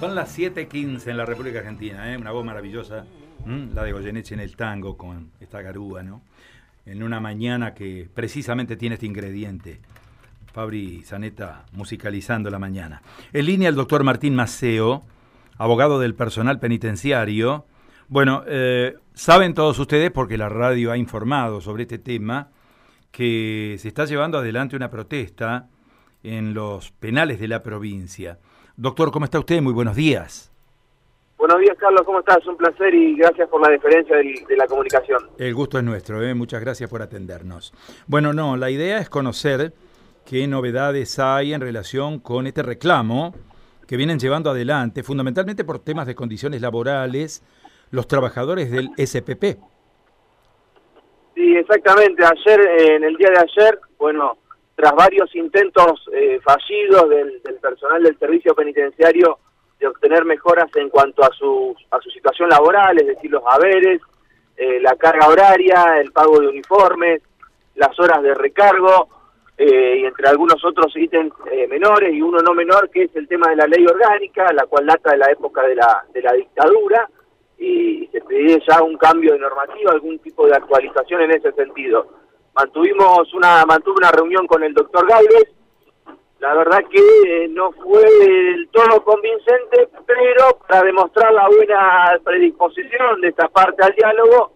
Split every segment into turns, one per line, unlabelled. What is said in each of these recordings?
Son las 7.15 en la República Argentina, ¿eh? una voz maravillosa, la de Goyeneche en el tango con esta garúa, ¿no? En una mañana que precisamente tiene este ingrediente. Fabri Zaneta musicalizando la mañana. En línea el doctor Martín Maceo, abogado del personal penitenciario. Bueno, eh, saben todos ustedes, porque la radio ha informado sobre este tema, que se está llevando adelante una protesta en los penales de la provincia. Doctor, ¿cómo está usted? Muy buenos días.
Buenos días, Carlos, ¿cómo estás? Un placer y gracias por la deferencia de la comunicación.
El gusto es nuestro, ¿eh? muchas gracias por atendernos. Bueno, no, la idea es conocer qué novedades hay en relación con este reclamo que vienen llevando adelante, fundamentalmente por temas de condiciones laborales, los trabajadores del SPP.
Sí, exactamente. Ayer, en el día de ayer, bueno, tras varios intentos eh, fallidos del, personal del servicio penitenciario de obtener mejoras en cuanto a su, a su situación laboral, es decir, los haberes, eh, la carga horaria, el pago de uniformes, las horas de recargo, eh, y entre algunos otros ítems menores y uno no menor, que es el tema de la ley orgánica, la cual data de la época de la, de la dictadura, y se pide ya un cambio de normativa, algún tipo de actualización en ese sentido mantuvimos una mantuve una reunión con el doctor Galvez la verdad que eh, no fue del todo convincente pero para demostrar la buena predisposición de esta parte al diálogo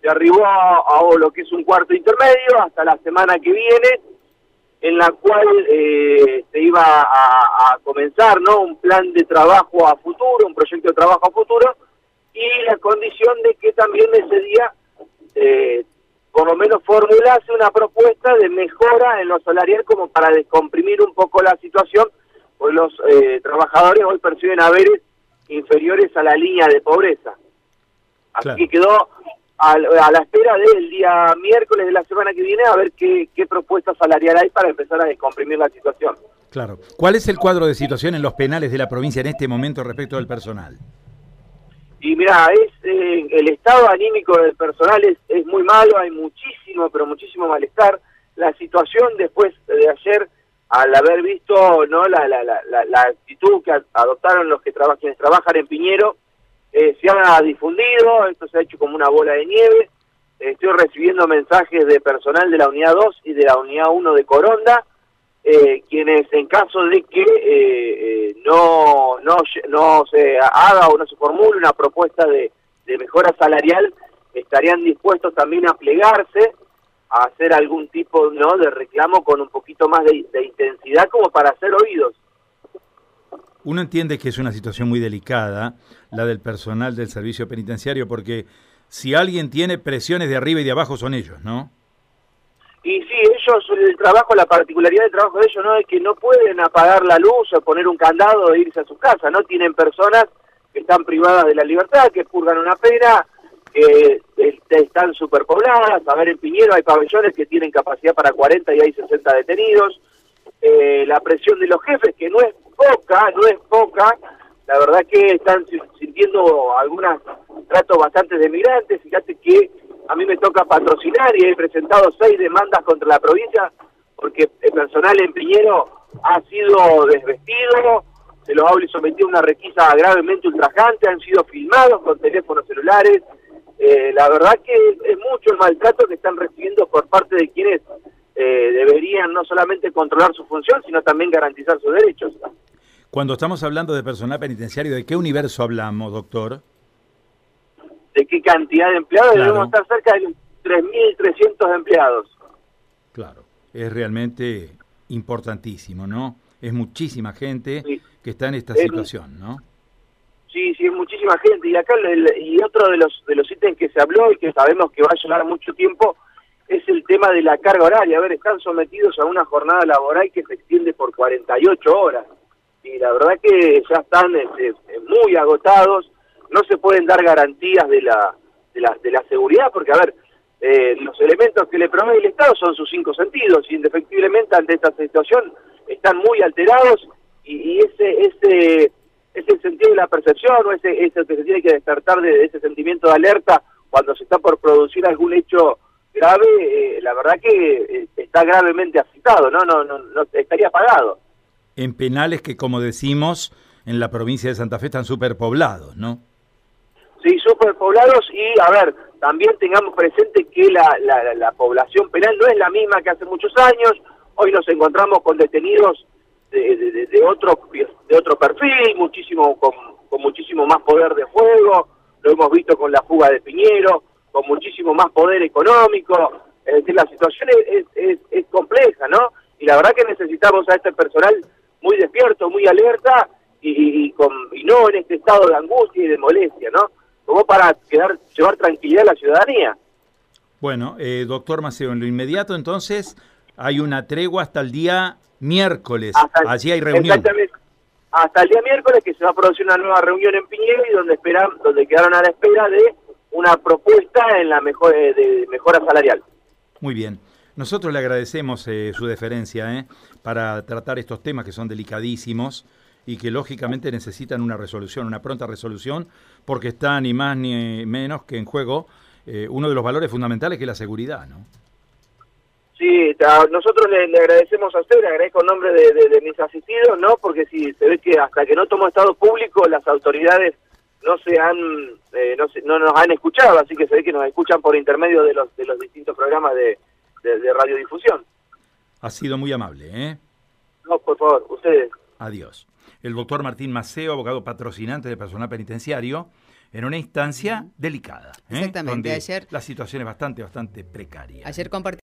se arribó a, lo que es un cuarto intermedio hasta la semana que viene en la cual eh, se iba a, comenzar no un plan de trabajo a futuro un proyecto de trabajo a futuro y la condición de que también ese día eh, lo menos formulase una propuesta de mejora en lo salarial como para descomprimir un poco la situación, pues los eh, trabajadores hoy perciben haberes inferiores a la línea de pobreza. Así que quedó a, la espera del día miércoles de la semana que viene a ver qué, qué propuesta salarial hay para empezar a descomprimir la situación.
Claro. ¿Cuál es el cuadro de situación en los penales de la provincia en este momento respecto del personal?
Y mira, es eh, el estado anímico del personal es, es muy malo, hay muchísimo, pero muchísimo malestar. La situación después de ayer, al haber visto no la, la, la, la actitud que adoptaron los que trabajan, quienes trabajan en Piñero, eh, se ha difundido, esto se ha hecho como una bola de nieve. Estoy recibiendo mensajes de personal de la unidad 2 y de la unidad 1 de Coronda, eh, quienes en caso de que eh, eh, no, no, no se haga o no se formule una propuesta de, mejora salarial, estarían dispuestos también a plegarse, a hacer algún tipo ¿no? de reclamo con un poquito más de, de intensidad como para hacer oídos.
Uno entiende que es una situación muy delicada, la del personal del servicio penitenciario, porque si alguien tiene presiones de arriba y de abajo son ellos, ¿no?
Y sí, ellos, el trabajo, la particularidad del trabajo de ellos no es que no pueden apagar la luz o poner un candado e irse a su casa, no tienen personas que están privadas de la libertad, que purgan una pena, que están superpobladas, a ver, en Piñero hay pabellones que tienen capacidad para 40 y hay 60 detenidos, eh, la presión de los jefes, que no es poca, no es poca, la verdad que están sintiendo algunos tratos bastante de migrantes, fíjate que a mí me toca patrocinar y he presentado seis demandas contra la provincia porque el personal en Piñero ha sido desvestido, se los ha sometido a una requisa gravemente ultrajante, han sido filmados con teléfonos celulares. Eh, la verdad que es mucho el maltrato que están recibiendo por parte de quienes eh, deberían no solamente controlar su función, sino también garantizar sus derechos.
Cuando estamos hablando de personal penitenciario, ¿de qué universo hablamos, doctor?
De qué cantidad de empleados, debemos estar cerca de 3.300 empleados.
Claro, es realmente importantísimo, ¿no? Es muchísima gente que está en esta situación, ¿no?
Sí, sí, es muchísima gente. Y acá, y otro de los, de los ítems que se habló y que sabemos que va a llevar mucho tiempo, es el tema de la carga horaria. A ver, están sometidos a una jornada laboral que se extiende por 48 horas. Y la verdad que ya están este, muy agotados no se pueden dar garantías de la, de la, de la seguridad, porque, a ver, eh, los elementos que le provee el Estado son sus cinco sentidos, y indefectiblemente ante esta situación están muy alterados, y, ese, ese, ese sentido de la percepción, o ese, ese que se tiene que despertar de, ese sentimiento de alerta cuando se está por producir algún hecho grave, eh, la verdad que eh, está gravemente afectado, ¿no? No, no, no estaría apagado.
en penales que, como decimos, en la provincia de Santa Fe están superpoblados, ¿no?
Sí, superpoblados y, a ver, también tengamos presente que la, la, población penal no es la misma que hace muchos años. Hoy nos encontramos con detenidos de, de, otro de otro perfil, muchísimo con, con, muchísimo más poder de fuego. Lo hemos visto con la fuga de Piñero, con muchísimo más poder económico. Es decir, la situación es, es, es compleja, ¿no? Y la verdad que necesitamos a este personal muy despierto, muy alerta y, con, y no en este estado de angustia y de molestia, ¿no? Como para quedar, llevar tranquilidad a la ciudadanía.
Bueno, eh, doctor Maceo, en lo inmediato entonces hay una tregua hasta el día miércoles. Allí hay reunión.
Exactamente. Hasta el día miércoles que se va a producir una nueva reunión en Piñero y donde esperan, donde quedaron a la espera de una propuesta en la mejor, eh, de mejora salarial.
Muy bien. Nosotros le agradecemos eh, su deferencia eh, para tratar estos temas que son delicadísimos y que lógicamente necesitan una resolución, una pronta resolución, porque está ni más ni menos que en juego eh, uno de los valores fundamentales que es la seguridad, ¿no?
Sí, nosotros le, agradecemos a usted, le agradezco en nombre de, mis asistidos, ¿no? Porque si se ve que hasta que no tomó estado público las autoridades no se han no, no nos han escuchado, así que se ve que nos escuchan por intermedio de los de los distintos programas de, de, radiodifusión.
Ha sido muy amable, ¿eh?
No, por favor, ustedes.
Adiós. El doctor Martín Maceo, abogado patrocinante de personal penitenciario, en una instancia delicada.
¿eh? Exactamente.
Donde ayer. La situación es bastante, bastante precaria.
Ayer compartí